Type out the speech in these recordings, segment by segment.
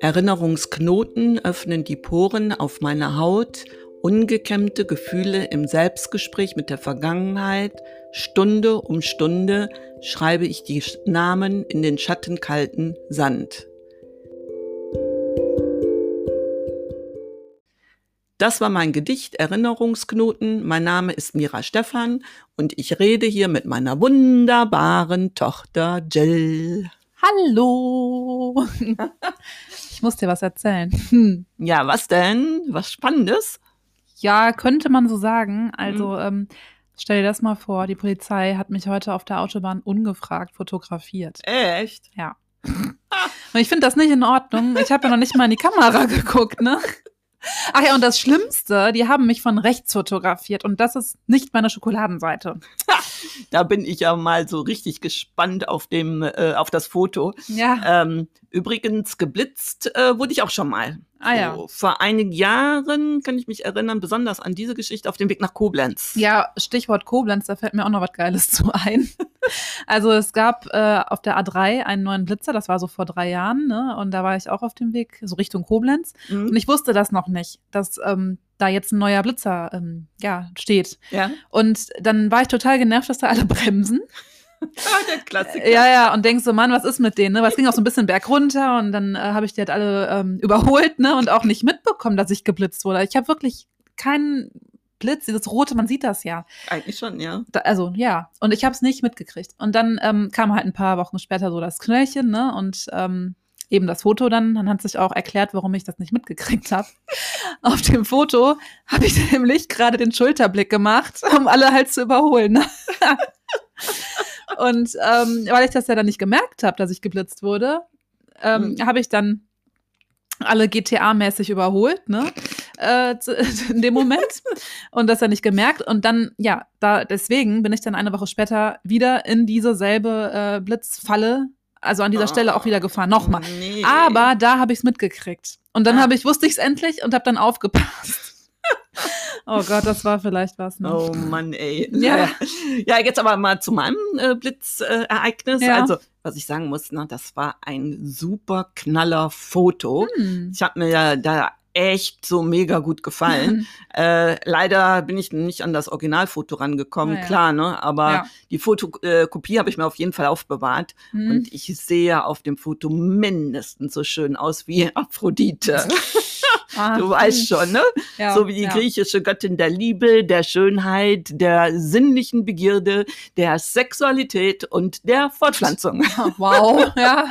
Erinnerungsknoten öffnen die Poren auf meiner Haut, ungekämmte Gefühle im Selbstgespräch mit der Vergangenheit, Stunde um Stunde schreibe ich die Namen in den schattenkalten Sand. Das war mein Gedicht Erinnerungsknoten. Mein Name ist Mira Stephan und ich rede hier mit meiner wunderbaren Tochter Jill. Hallo. Ich muss dir was erzählen. Hm. Ja, was denn? Was Spannendes? Ja, könnte man so sagen. Also, mhm. ähm, stell dir das mal vor, die Polizei hat mich heute auf der Autobahn ungefragt fotografiert. Echt? Ja. Und ich finde das nicht in Ordnung. Ich habe ja noch nicht mal in die Kamera geguckt, ne? Ach ja, und das Schlimmste, die haben mich von rechts fotografiert und das ist nicht meine Schokoladenseite. da bin ich ja mal so richtig gespannt auf dem äh, auf das Foto. Ja. Ähm, übrigens geblitzt äh, wurde ich auch schon mal. Ah ja. So, vor einigen Jahren kann ich mich erinnern, besonders an diese Geschichte auf dem Weg nach Koblenz. Ja, Stichwort Koblenz, da fällt mir auch noch was Geiles zu ein. Also es gab äh, auf der A3 einen neuen Blitzer, das war so vor drei Jahren, ne? Und da war ich auch auf dem Weg, so Richtung Koblenz. Mhm. Und ich wusste das noch nicht, dass ähm, da jetzt ein neuer Blitzer ähm, ja, steht. Ja. Und dann war ich total genervt, dass da alle bremsen. Ah, der Klassiker. Ja, ja, und denkst so, Mann, was ist mit denen? Ne? Was ging auch so ein bisschen bergunter und dann äh, habe ich die halt alle ähm, überholt ne? und auch nicht mitbekommen, dass ich geblitzt wurde. Ich habe wirklich keinen Blitz, dieses rote, man sieht das ja. Eigentlich schon, ja. Da, also ja, und ich habe es nicht mitgekriegt. Und dann ähm, kam halt ein paar Wochen später so das Knöllchen, ne? Und ähm, eben das Foto dann. Dann hat sich auch erklärt, warum ich das nicht mitgekriegt habe. Auf dem Foto habe ich nämlich gerade den Schulterblick gemacht, um alle halt zu überholen. Ne? Und ähm, weil ich das ja dann nicht gemerkt habe, dass ich geblitzt wurde, ähm, mhm. habe ich dann alle GTA-mäßig überholt, ne? Äh, in dem Moment. Und das ja nicht gemerkt. Und dann, ja, da deswegen bin ich dann eine Woche später wieder in diese selbe äh, Blitzfalle, also an dieser oh, Stelle auch wieder gefahren. Nochmal. Nee. Aber da habe ich es mitgekriegt. Und dann ah. habe ich, wusste ich es endlich und habe dann aufgepasst. Oh Gott, das war vielleicht was. Ne? Oh Mann, ey. Ja. ja, jetzt aber mal zu meinem äh, Blitzereignis. Ja. Also, was ich sagen muss, ne, das war ein super knaller Foto. Hm. Ich habe mir ja da echt so mega gut gefallen. äh, leider bin ich nicht an das Originalfoto rangekommen, ja, klar, ne? Aber ja. die Fotokopie äh, habe ich mir auf jeden Fall aufbewahrt. Mhm. Und ich sehe auf dem Foto mindestens so schön aus wie Aphrodite. Ah, du weißt schon, ne? Ja, so wie die griechische Göttin der Liebe, der Schönheit, der sinnlichen Begierde, der Sexualität und der Fortpflanzung. Wow, ja.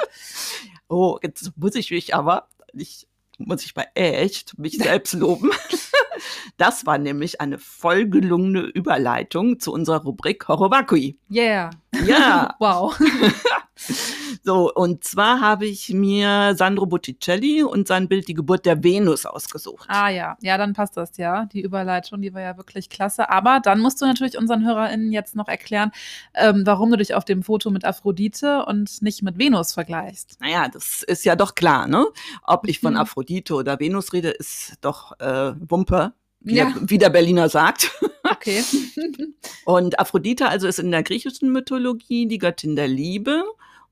Oh, jetzt muss ich mich aber nicht muss ich mal echt mich selbst loben. Das war nämlich eine voll gelungene Überleitung zu unserer Rubrik Horobakui. Yeah. Ja. wow. So, und zwar habe ich mir Sandro Botticelli und sein Bild Die Geburt der Venus ausgesucht. Ah ja, ja, dann passt das ja. Die Überleitung, die war ja wirklich klasse. Aber dann musst du natürlich unseren HörerInnen jetzt noch erklären, ähm, warum du dich auf dem Foto mit Aphrodite und nicht mit Venus vergleichst. Naja, das ist ja doch klar, ne? Ob ich von mhm. Aphrodite oder Venus rede, ist doch äh, Wumpe wie, ja. der, wie der Berliner sagt. Okay. und Aphrodite also ist in der griechischen Mythologie die Göttin der Liebe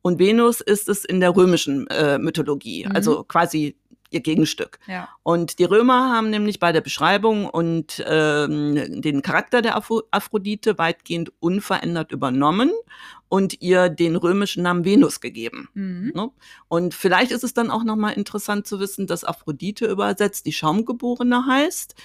und Venus ist es in der römischen äh, Mythologie, mhm. also quasi ihr Gegenstück. Ja. Und die Römer haben nämlich bei der Beschreibung und ähm, den Charakter der Aphrodite weitgehend unverändert übernommen und ihr den römischen Namen Venus gegeben. Mhm. Ne? Und vielleicht ist es dann auch nochmal interessant zu wissen, dass Aphrodite übersetzt die Schaumgeborene heißt.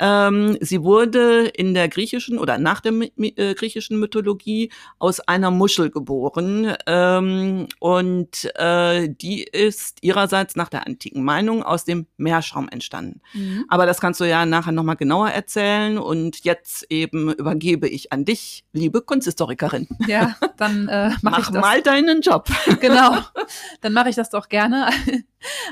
Ähm, sie wurde in der griechischen oder nach der äh, griechischen Mythologie aus einer Muschel geboren ähm, und äh, die ist ihrerseits nach der antiken Meinung aus dem Meerschaum entstanden. Mhm. Aber das kannst du ja nachher nochmal genauer erzählen und jetzt eben übergebe ich an dich, liebe Kunsthistorikerin. Ja, dann dann äh, mach, mach ich das. mal deinen Job. genau, dann mache ich das doch gerne.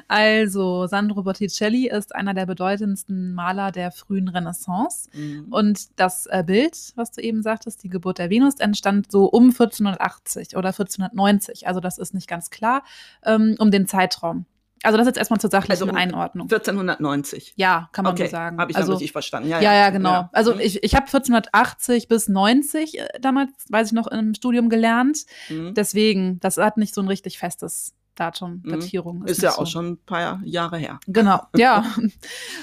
Also Sandro Botticelli ist einer der bedeutendsten Maler der frühen Renaissance mhm. und das äh, Bild, was du eben sagtest, die Geburt der Venus, entstand so um 1480 oder 1490. Also das ist nicht ganz klar ähm, um den Zeitraum. Also das jetzt erstmal zur sachlichen also Einordnung. 1490. Ja, kann man okay. so sagen. Habe ich also, richtig verstanden. Ja, ja, ja, ja genau. Ja. Also mhm. ich, ich habe 1480 bis 90 äh, damals, weiß ich noch, im Studium gelernt. Mhm. Deswegen, das hat nicht so ein richtig festes Datum, Mhm. Datierung. Ist nicht ja so. auch schon ein paar Jahre her. Genau, ja.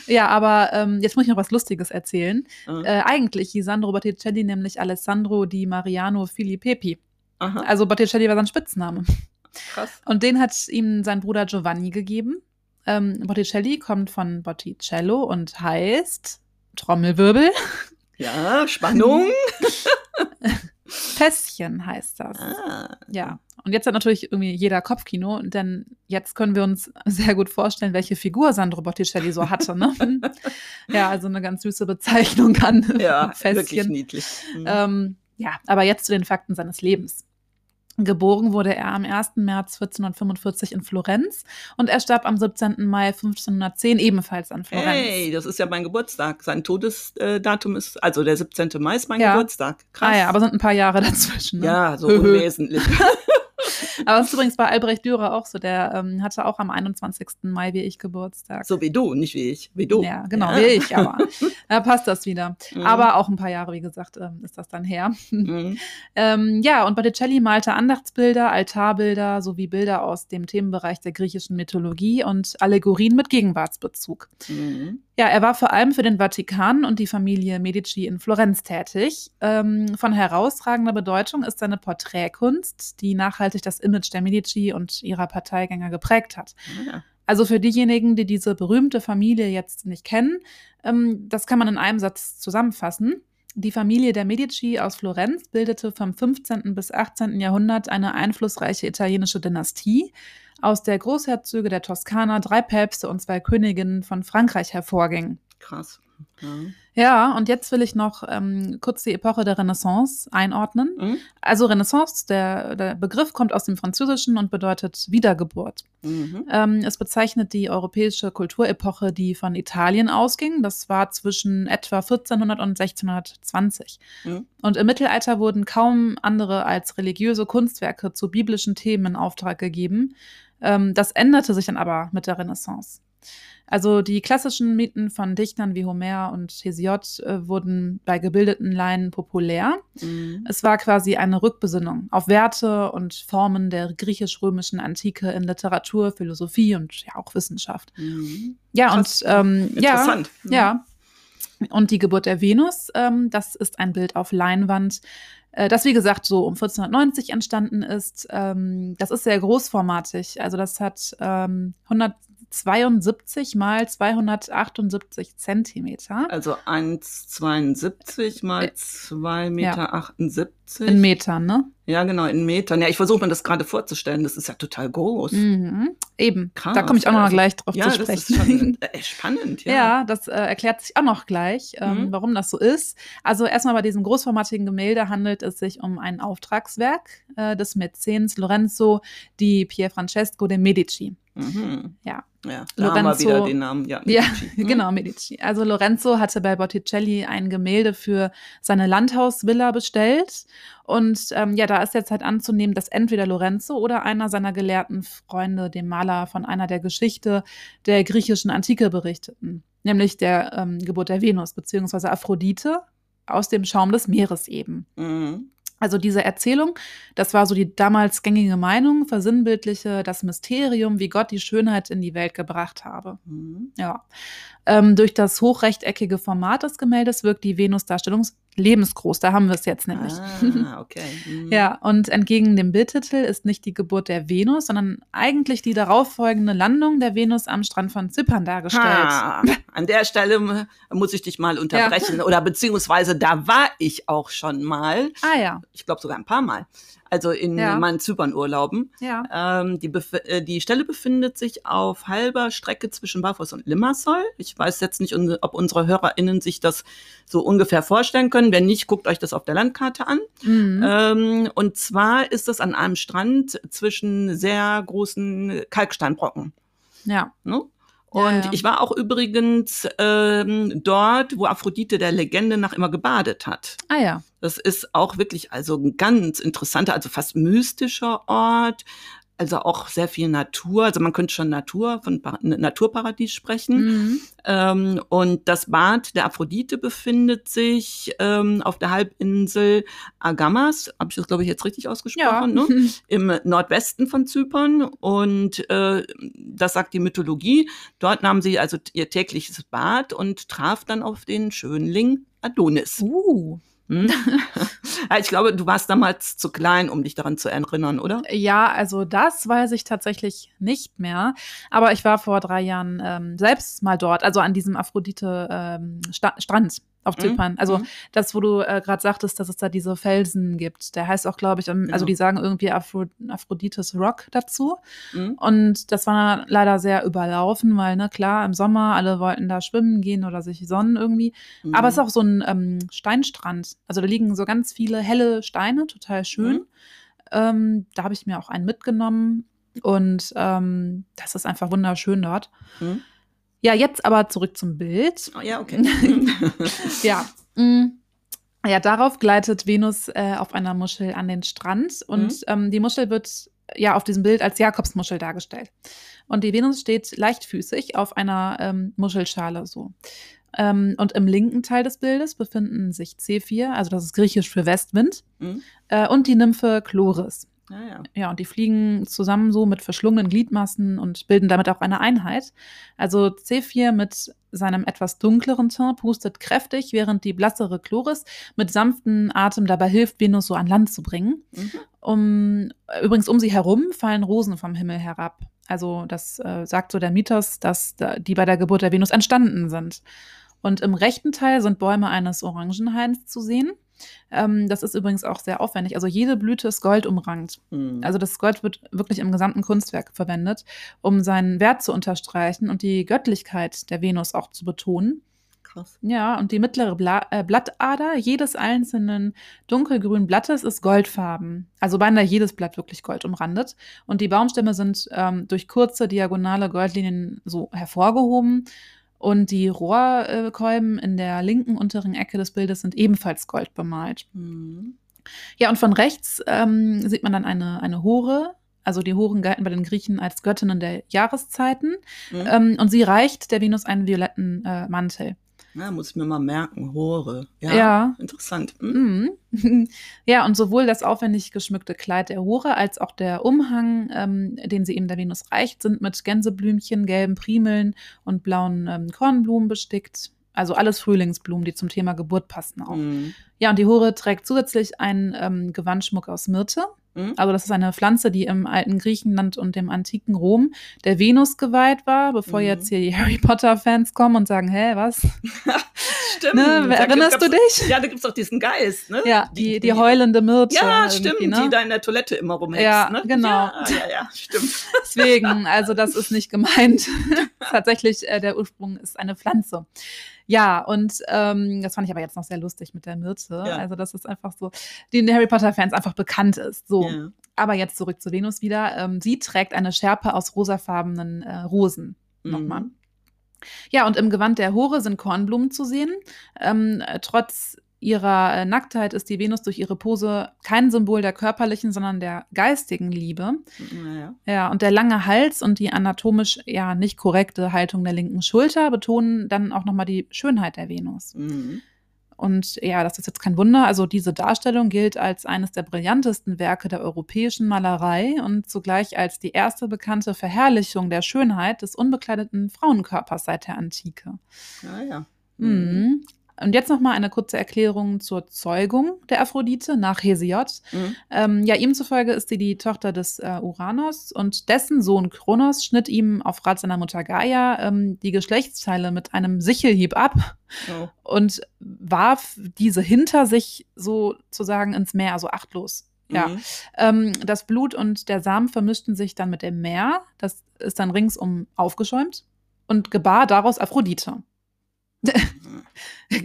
ja, aber ähm, jetzt muss ich noch was Lustiges erzählen. Äh, Äh, eigentlich hieß Sandro Botticelli nämlich Alessandro di Mariano Filippepi. Aha, Also Botticelli war sein Spitzname. Krass. Und den hat ihm sein Bruder Giovanni gegeben. Ähm, Botticelli kommt von Botticello und heißt Trommelwirbel. Ja, Spannung. Fässchen heißt das. Ah. Ja. Und jetzt hat natürlich irgendwie jeder Kopfkino, denn jetzt können wir uns sehr gut vorstellen, welche Figur Sandro Botticelli so hatte. Ne? ja, also eine ganz süße Bezeichnung an Ja, wirklich Fässchen. niedlich. Mhm. Ähm, ja, aber jetzt zu den Fakten seines Lebens. Geboren wurde er am 1. März 1445 in Florenz und er starb am 17. Mai 1510 ebenfalls an Florenz. Hey, das ist ja mein Geburtstag. Sein Todesdatum ist, also der 17. Mai ist mein Ja. Geburtstag. Krass. Ah ja, aber sind ein paar Jahre dazwischen. Ne? ja, so unwesentlich. Aber das ist übrigens bei Albrecht Dürer auch so. Der ähm, hatte auch am 21. Mai wie ich Geburtstag. so wie du, nicht wie ich. Wie du. Ja, genau, wie ich, aber da passt das wieder. Mhm. Aber auch ein paar Jahre, wie gesagt, ähm, ist das dann her. Mhm. Ähm, ja, und Botticelli malte Andachtsbilder, Altarbilder sowie Bilder aus dem Themenbereich der griechischen Mythologie und Allegorien mit Gegenwartsbezug. Mhm. Ja, er war vor allem für den Vatikan und die Familie Medici in Florenz tätig. Ähm, von herausragender Bedeutung ist seine Porträtkunst, die nachhaltig das Image der Medici und ihrer Parteigänger geprägt hat. Ja. Also für diejenigen, die diese berühmte Familie jetzt nicht kennen, ähm, das kann man in einem Satz zusammenfassen. Die Familie der Medici aus Florenz bildete vom 15. bis 18. Jahrhundert eine einflussreiche italienische Dynastie, aus der Großherzöge der Toskana, drei Päpste und zwei Königinnen von Frankreich hervorgingen. Krass. Ja. Und jetzt will ich noch ähm, kurz die Epoche der Renaissance einordnen. Mhm. Also Renaissance, der, der Begriff kommt aus dem Französischen und bedeutet Wiedergeburt. Mhm. Ähm, es bezeichnet die europäische Kulturepoche, die von Italien ausging. Das war zwischen etwa 1400 und 1620. Mhm. Und im Mittelalter wurden kaum andere als religiöse Kunstwerke zu biblischen Themen in Auftrag gegeben. Ähm, das änderte sich dann aber mit der Renaissance. Also die klassischen Mythen von Dichtern wie Homer und Hesiod äh, wurden bei gebildeten Laien populär. Mhm. Es war quasi eine Rückbesinnung auf Werte und Formen der griechisch-römischen Antike in Literatur, Philosophie und ja auch Wissenschaft. Mhm. Ja, Krass. und ähm, ja, Interessant. Mhm. ja. Und die Geburt der Venus, ähm, das ist ein Bild auf Leinwand, äh, das wie gesagt so um 1490 entstanden ist. Ähm, das ist sehr großformatig. Also das hat ähm, 172 mal 278 Zentimeter. Also 1,72 mal Äh, 2,78 Meter. 78. In Metern, ne? Ja, genau, in Metern. Ja, ich versuche mir das gerade vorzustellen. Das ist ja total groß. Mhm. Eben. Krass, da komme ich auch noch also- gleich drauf Ja, zu das ist sprechen. äh, spannend. Ja. Ja, das äh, erklärt sich auch noch gleich, ähm, Mhm. warum das so ist. Also erstmal bei diesem großformatigen Gemälde handelt es sich um ein Auftragswerk äh, des Mäzens Lorenzo di Pierfrancesco de Medici. Mhm. Ja. Ja, da haben wir Lorenzo- wieder den Namen. Ja, Ja, Medici. Mhm. genau, Medici. Also Lorenzo hatte bei Botticelli ein Gemälde für seine Landhausvilla bestellt. Und ähm, ja, da ist jetzt halt anzunehmen, dass entweder Lorenzo oder einer seiner gelehrten Freunde dem Maler von einer der Geschichte der griechischen Antike berichteten, nämlich der ähm, Geburt der Venus beziehungsweise Aphrodite aus dem Schaum des Meeres eben. Mhm. Also diese Erzählung, das war so die damals gängige Meinung, versinnbildliche das Mysterium, wie Gott die Schönheit in die Welt gebracht habe. Mhm. Ja. Ähm, durch das hochrechteckige Format des Gemäldes wirkt die Venusdarstellung lebensgroß. Da haben wir es jetzt nämlich. Ah, okay. Mhm. Ja, und entgegen dem Bildtitel ist nicht die Geburt der Venus, sondern eigentlich die darauffolgende Landung der Venus am Strand von Zypern dargestellt. Ha, an der Stelle muss ich dich mal unterbrechen. Oder beziehungsweise da war ich auch schon mal. Ah ja, Ich glaube sogar ein paar Mal. Also in Ja. meinen Zypernurlauben. ja. Ähm, die, äh, die Stelle befindet sich auf halber Strecke zwischen Barfuß und Limassol. Ich weiß jetzt nicht, ob unsere HörerInnen sich das so ungefähr vorstellen können. Wenn nicht, guckt euch das auf der Landkarte an. Mhm. Ähm, und zwar ist das an einem Strand zwischen sehr großen Kalksteinbrocken. ja. Ne? Ja, Und ja. ich war auch übrigens ähm, dort, wo Aphrodite der Legende nach immer gebadet hat. Ah ja. Das ist auch wirklich also ein ganz interessanter, also fast mystischer Ort. Also auch sehr viel Natur. Also man könnte schon Natur von pa Naturparadies sprechen. Mhm. Ähm, und das Bad der Aphrodite befindet sich ähm, auf der Halbinsel Agamas, habe ich das glaube ich jetzt richtig ausgesprochen, ja. ne? im Nordwesten von Zypern. Und äh, das sagt die Mythologie. Dort nahm sie also ihr tägliches Bad und traf dann auf den Schönling Adonis. Uh. Hm? ich glaube, du warst damals zu klein, um dich daran zu erinnern, oder? Ja, also das weiß ich tatsächlich nicht mehr. Aber ich war vor drei Jahren ähm, selbst mal dort, also an diesem Aphrodite-Strand. Ähm, auf mhm. Zypern. Mhm. Also das, wo du äh, gerade sagtest, dass es da diese Felsen gibt. Der heißt auch, glaube ich, ähm, also die sagen irgendwie Aphro Aphrodites Rock dazu. Mhm. Und das war leider sehr überlaufen, weil, ne, klar, im Sommer alle wollten da schwimmen gehen oder sich sonnen irgendwie. Mhm. Aber es ist auch so ein ähm, Steinstrand. Also da liegen so ganz viele helle Steine, total schön. Mhm. Ähm, da habe ich mir auch einen mitgenommen. Und ähm, das ist einfach wunderschön dort. Mhm. Ja, jetzt aber zurück zum Bild. Oh, ja, okay. ja. Mm. Ja, darauf gleitet Venus äh, auf einer Muschel an den Strand und mhm. ähm, die Muschel wird ja auf diesem Bild als Jakobsmuschel dargestellt. Und die Venus steht leichtfüßig auf einer ähm, Muschelschale so. Ähm, und im linken Teil des Bildes befinden sich C4, also das ist griechisch für Westwind, mhm. äh, und die Nymphe Chloris. Ah, ja. ja, und die fliegen zusammen so mit verschlungenen Gliedmassen und bilden damit auch eine Einheit. Also C4 mit seinem etwas dunkleren Teint pustet kräftig, während die blassere Chloris mit sanftem Atem dabei hilft, Venus so an Land zu bringen. Mhm. Um, übrigens um sie herum fallen Rosen vom Himmel herab. Also das äh, sagt so der Mythos, dass die bei der Geburt der Venus entstanden sind. Und im rechten Teil sind Bäume eines Orangenhains zu sehen. Ähm, das ist übrigens auch sehr aufwendig. Also jede Blüte ist goldumrankt. Mhm. Also das Gold wird wirklich im gesamten Kunstwerk verwendet, um seinen Wert zu unterstreichen und die Göttlichkeit der Venus auch zu betonen. Krass. Ja, und die mittlere Bla äh, Blattader jedes einzelnen dunkelgrünen Blattes ist goldfarben. Also beinahe jedes Blatt wirklich goldumrandet. Und die Baumstämme sind ähm, durch kurze diagonale Goldlinien so hervorgehoben. Und die Rohrkolben in der linken unteren Ecke des Bildes sind ebenfalls gold bemalt. Mhm. Ja, und von rechts ähm, sieht man dann eine, eine Hore. Also die Horen galten bei den Griechen als Göttinnen der Jahreszeiten. Mhm. Ähm, und sie reicht der Venus einen violetten äh, Mantel. Ja, muss ich mir mal merken, Hore. Ja, ja. interessant. Hm? Mhm. Ja, und sowohl das aufwendig geschmückte Kleid der Hore als auch der Umhang, ähm, den sie eben der Venus reicht, sind mit Gänseblümchen, gelben Primeln und blauen ähm, Kornblumen bestickt. Also alles Frühlingsblumen, die zum Thema Geburt passen auch. Mhm. Ja, und die Hore trägt zusätzlich einen ähm, Gewandschmuck aus Myrte. Mhm. Also das ist eine Pflanze, die im alten Griechenland und dem antiken Rom der Venus geweiht war, bevor mhm. jetzt hier die Harry Potter-Fans kommen und sagen, hä, was? stimmt. Ne, erinnerst du dich? Ja, da gibt es doch diesen Geist, ne? Ja, die, die, die heulende Myrte. Ja, stimmt, ne? die da in der Toilette immer rumhängst, ja, ne? Genau. Ja, ja, ja, stimmt. Deswegen, also das ist nicht gemeint. Tatsächlich, äh, der Ursprung ist eine Pflanze. Ja, und ähm, das fand ich aber jetzt noch sehr lustig mit der Myrte. Ja. Also, dass es einfach so, den Harry Potter-Fans einfach bekannt ist. So. Ja. Aber jetzt zurück zu Venus wieder. Ähm, sie trägt eine Schärpe aus rosafarbenen äh, Rosen. Mhm. Nochmal. Ja, und im Gewand der Hore sind Kornblumen zu sehen. Ähm, trotz ihrer äh, Nacktheit ist die Venus durch ihre Pose kein Symbol der körperlichen, sondern der geistigen Liebe. Naja. Ja, und der lange Hals und die anatomisch ja nicht korrekte Haltung der linken Schulter betonen dann auch nochmal die Schönheit der Venus. Mhm. Und ja, das ist jetzt kein Wunder. Also diese Darstellung gilt als eines der brillantesten Werke der europäischen Malerei und zugleich als die erste bekannte Verherrlichung der Schönheit des unbekleideten Frauenkörpers seit der Antike. Ah ja. Mhm. Und jetzt noch mal eine kurze Erklärung zur Zeugung der Aphrodite nach Hesiod. Mhm. Ähm, ja, ihm zufolge ist sie die Tochter des äh, Uranus und dessen Sohn Kronos schnitt ihm auf Rat seiner Mutter Gaia ähm, die Geschlechtsteile mit einem Sichelhieb ab oh. und warf diese hinter sich sozusagen ins Meer, also achtlos. Ja, mhm. ähm, das Blut und der Samen vermischten sich dann mit dem Meer. Das ist dann ringsum aufgeschäumt und gebar daraus Aphrodite.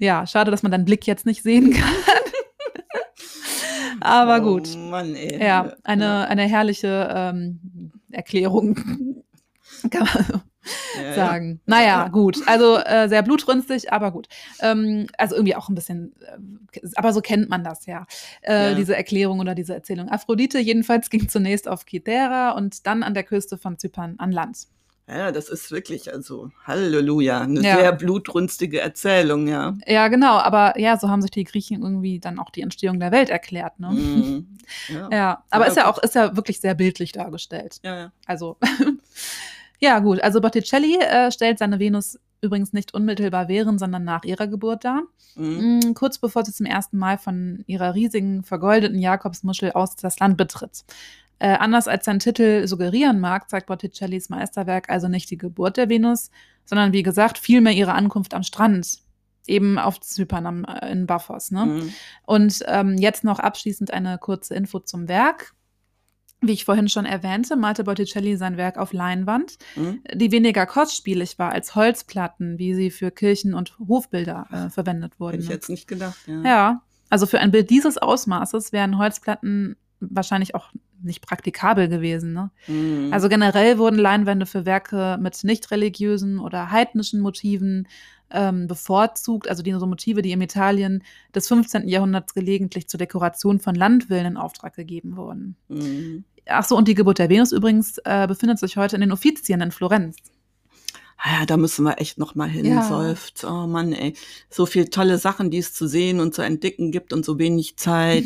ja, schade, dass man deinen Blick jetzt nicht sehen kann. Aber oh, gut. Mann, ey. Ja, eine, eine herrliche ähm, Erklärung. ja, sagen. Ja. Naja, gut. Also äh, sehr blutrünstig, aber gut. Ähm, also irgendwie auch ein bisschen, äh, aber so kennt man das ja, äh, ja. diese Erklärung oder diese Erzählung. Aphrodite jedenfalls ging zunächst auf Kythera und dann an der Küste von Zypern an Land. Ja, das ist wirklich, also Halleluja, eine ja. sehr blutrünstige Erzählung, ja. Ja, genau, aber ja, so haben sich die Griechen irgendwie dann auch die Entstehung der Welt erklärt, ne? Mm, ja. ja. aber ja, ist ja auch, ist ja wirklich sehr bildlich dargestellt. Ja, ja. Also, ja, gut, also Botticelli äh, stellt seine Venus übrigens nicht unmittelbar während, sondern nach ihrer Geburt dar. Mhm. Mm, kurz bevor sie zum ersten Mal von ihrer riesigen, vergoldeten Jakobsmuschel aus das Land betritt. Äh, anders als sein Titel suggerieren mag, zeigt Botticellis Meisterwerk also nicht die Geburt der Venus, sondern wie gesagt vielmehr ihre Ankunft am Strand, eben auf Zypern am, äh, in Baphos. Ne? Mhm. Und ähm, jetzt noch abschließend eine kurze Info zum Werk. Wie ich vorhin schon erwähnte, malte Botticelli sein Werk auf Leinwand, mhm. die weniger kostspielig war als Holzplatten, wie sie für Kirchen- und Hofbilder äh, verwendet wurden. Hätte ich jetzt nicht gedacht, ja. Ja, also für ein Bild dieses Ausmaßes wären Holzplatten wahrscheinlich auch nicht praktikabel gewesen. Ne? Mhm. Also generell wurden Leinwände für Werke mit nicht religiösen oder heidnischen Motiven ähm, bevorzugt, also die so Motive, die im Italien des 15. Jahrhunderts gelegentlich zur Dekoration von Landvillen in Auftrag gegeben wurden. Mhm. Ach so, und die Geburt der Venus übrigens äh, befindet sich heute in den Uffizien in Florenz. Ah ja, da müssen wir echt noch mal hin, ja. seufzt. Oh Mann, ey. So viel tolle Sachen, die es zu sehen und zu entdecken gibt und so wenig Zeit.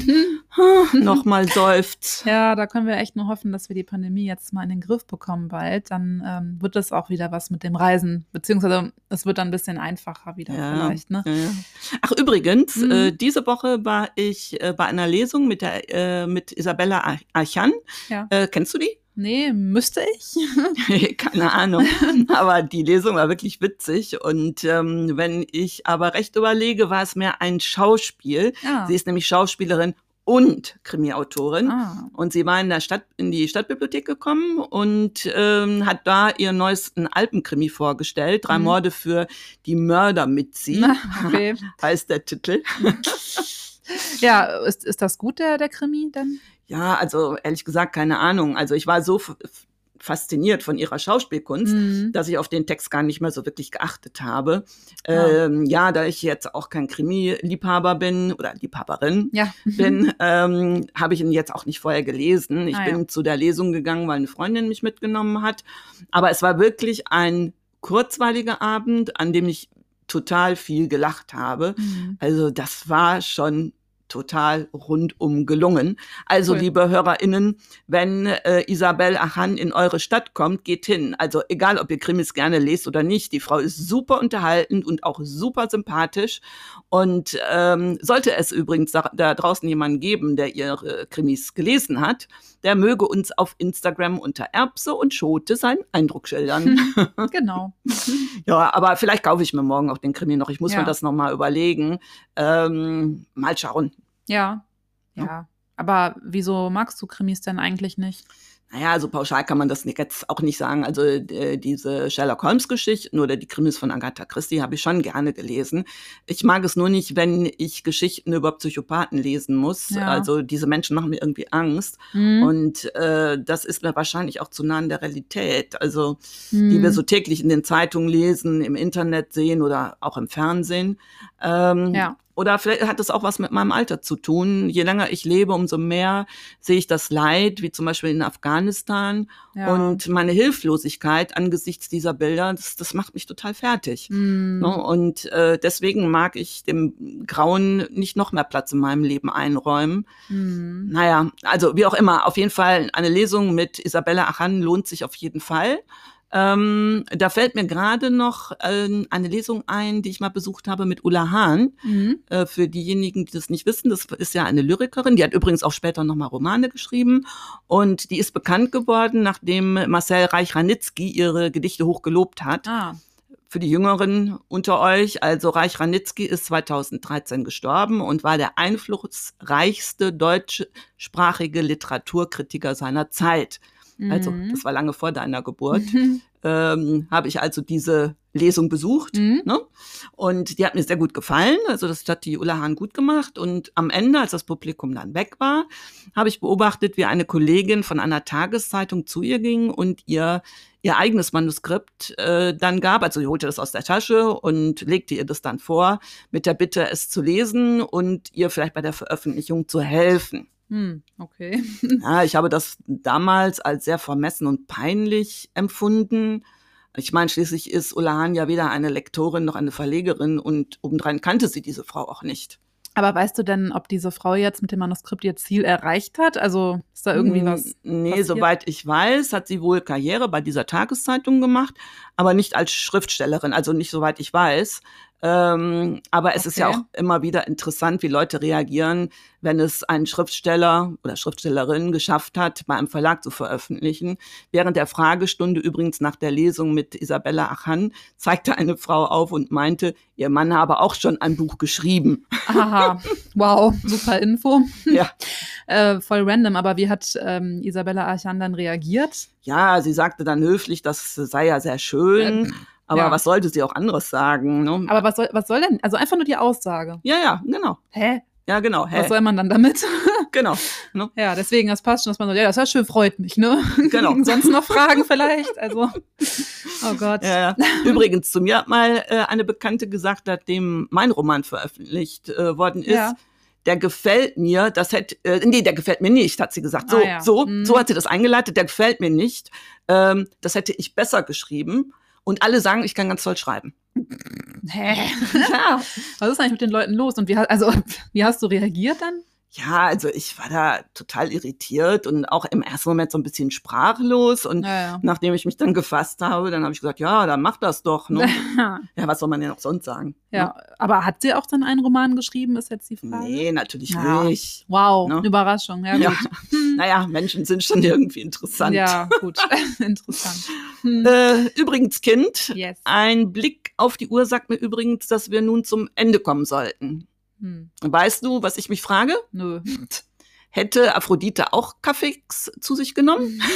noch mal seufzt. Ja, da können wir echt nur hoffen, dass wir die Pandemie jetzt mal in den Griff bekommen bald. Dann ähm, wird es auch wieder was mit dem Reisen, beziehungsweise es wird dann ein bisschen einfacher wieder ja. vielleicht. Ne? Ja, ja. Ach übrigens, mhm. äh, diese Woche war ich äh, bei einer Lesung mit der äh, mit Isabella Archan. Ja. Äh, kennst du die? Nee, müsste ich? Keine Ahnung. Aber die Lesung war wirklich witzig. Und ähm, wenn ich aber recht überlege, war es mehr ein Schauspiel. Ah. Sie ist nämlich Schauspielerin und Krimiautorin. Ah. Und sie war in der Stadt, in die Stadtbibliothek gekommen und ähm, hat da ihren neuesten Alpenkrimi vorgestellt. Drei mhm. Morde für die Mörder mit sie. Na, okay. heißt der Titel. ja, ist, ist das gut, der, der Krimi dann? Ja, also ehrlich gesagt, keine Ahnung. Also ich war so fasziniert von ihrer Schauspielkunst, mhm. dass ich auf den Text gar nicht mehr so wirklich geachtet habe. Ja, ähm, ja da ich jetzt auch kein Krimi-Liebhaber bin oder Liebhaberin ja. bin, ähm, habe ich ihn jetzt auch nicht vorher gelesen. Ich ah, bin ja. zu der Lesung gegangen, weil eine Freundin mich mitgenommen hat. Aber es war wirklich ein kurzweiliger Abend, an dem ich total viel gelacht habe. Mhm. Also das war schon total rundum gelungen. Also, cool. liebe HörerInnen, wenn äh, Isabel Achan in eure Stadt kommt, geht hin. Also, egal, ob ihr Krimis gerne lest oder nicht, die Frau ist super unterhaltend und auch super sympathisch. Und ähm, sollte es übrigens da, da draußen jemanden geben, der ihre Krimis gelesen hat, der möge uns auf Instagram unter Erbse und Schote seinen Eindruck schildern. genau. ja, aber vielleicht kaufe ich mir morgen auch den Krimi noch. Ich muss ja. mir das nochmal überlegen. Ähm, mal schauen. Ja, ja. Aber wieso magst du Krimis denn eigentlich nicht? Naja, also pauschal kann man das jetzt auch nicht sagen. Also äh, diese Sherlock Holmes-Geschichten oder die Krimis von Agatha Christie habe ich schon gerne gelesen. Ich mag es nur nicht, wenn ich Geschichten über Psychopathen lesen muss. Ja. Also diese Menschen machen mir irgendwie Angst. Mhm. Und äh, das ist mir wahrscheinlich auch zu nah an der Realität. Also mhm. die wir so täglich in den Zeitungen lesen, im Internet sehen oder auch im Fernsehen. Ähm, ja. Oder vielleicht hat es auch was mit meinem Alter zu tun. Je länger ich lebe, umso mehr sehe ich das Leid, wie zum Beispiel in Afghanistan. Ja. Und meine Hilflosigkeit angesichts dieser Bilder, das, das macht mich total fertig. Mm. Und äh, deswegen mag ich dem Grauen nicht noch mehr Platz in meinem Leben einräumen. Mm. Naja, also wie auch immer, auf jeden Fall eine Lesung mit Isabella Achan lohnt sich auf jeden Fall. Ähm, da fällt mir gerade noch äh, eine Lesung ein, die ich mal besucht habe mit Ulla Hahn. Mhm. Äh, für diejenigen, die das nicht wissen, das ist ja eine Lyrikerin, die hat übrigens auch später nochmal Romane geschrieben und die ist bekannt geworden, nachdem Marcel Reich-Ranitzky ihre Gedichte hoch gelobt hat. Ah für die Jüngeren unter euch, also Reich Ranitzky ist 2013 gestorben und war der einflussreichste deutschsprachige Literaturkritiker seiner Zeit also mhm. das war lange vor deiner Geburt, ähm, habe ich also diese Lesung besucht. Mhm. Ne? Und die hat mir sehr gut gefallen. Also das hat die Ulla Hahn gut gemacht. Und am Ende, als das Publikum dann weg war, habe ich beobachtet, wie eine Kollegin von einer Tageszeitung zu ihr ging und ihr ihr eigenes Manuskript äh, dann gab. Also sie holte das aus der Tasche und legte ihr das dann vor, mit der Bitte, es zu lesen und ihr vielleicht bei der Veröffentlichung zu helfen. Hm, okay. ja, ich habe das damals als sehr vermessen und peinlich empfunden. Ich meine, schließlich ist Ulla Hahn ja weder eine Lektorin noch eine Verlegerin und obendrein kannte sie diese Frau auch nicht. Aber weißt du denn, ob diese Frau jetzt mit dem Manuskript ihr Ziel erreicht hat? Also ist da irgendwie was? Nee, passiert? soweit ich weiß, hat sie wohl Karriere bei dieser Tageszeitung gemacht, aber nicht als Schriftstellerin, also nicht soweit ich weiß. Ähm, aber es okay. ist ja auch immer wieder interessant, wie Leute reagieren, wenn es ein Schriftsteller oder Schriftstellerin geschafft hat, bei einem Verlag zu veröffentlichen. Während der Fragestunde übrigens nach der Lesung mit Isabella Achan zeigte eine Frau auf und meinte, ihr Mann habe auch schon ein Buch geschrieben. Aha, wow, super Info. Ja. äh, voll random, aber wie hat ähm, Isabella Achan dann reagiert? Ja, sie sagte dann höflich, das sei ja sehr schön. Ähm aber ja. was sollte sie auch anderes sagen? Ne? Aber was soll, was soll denn? Also einfach nur die Aussage. Ja, ja, genau. Hä? Ja, genau. Hä? Was soll man dann damit? genau. Ne? Ja, deswegen, das passt schon, dass man so, ja, das ist ja schön, freut mich, ne? Genau. Sonst noch Fragen vielleicht? Also, oh Gott. Ja, ja. Übrigens, zu mir hat mal äh, eine Bekannte gesagt, nachdem mein Roman veröffentlicht äh, worden ist, ja der gefällt mir, das hätte, äh, nee, der gefällt mir nicht, hat sie gesagt. So, ah, ja. so, mhm. so hat sie das eingeleitet, der gefällt mir nicht. Ähm, das hätte ich besser geschrieben. Und alle sagen, ich kann ganz toll schreiben. Hä? ja. Was ist eigentlich mit den Leuten los? Und wie, also, wie hast du reagiert dann? Ja, also ich war da total irritiert und auch im ersten Moment so ein bisschen sprachlos. Und ja, ja. nachdem ich mich dann gefasst habe, dann habe ich gesagt, ja, dann mach das doch. Ne? ja, was soll man denn auch sonst sagen? Ja, ne? aber hat sie auch dann einen Roman geschrieben, ist jetzt die Frage? Nee, natürlich ja. nicht. Wow, ne? Überraschung, ja, gut. naja, Menschen sind schon irgendwie interessant. Ja, gut, interessant. Hm. Äh, übrigens, Kind, yes. ein Blick auf die Uhr sagt mir übrigens, dass wir nun zum Ende kommen sollten. Hm. Weißt du, was ich mich frage? Nö. Hätte Aphrodite auch Kaffees zu sich genommen?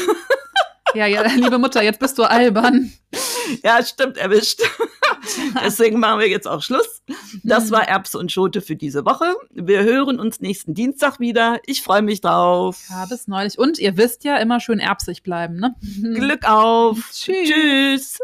Ja, ja, liebe Mutter, jetzt bist du albern. Ja, stimmt, erwischt. Deswegen machen wir jetzt auch Schluss. Das hm. war Erbse und Schote für diese Woche. Wir hören uns nächsten Dienstag wieder. Ich freue mich drauf. Ja, bis neulich. Und ihr wisst ja, immer schön erbsig bleiben, ne? Glück auf. Tschüss. Tschüss.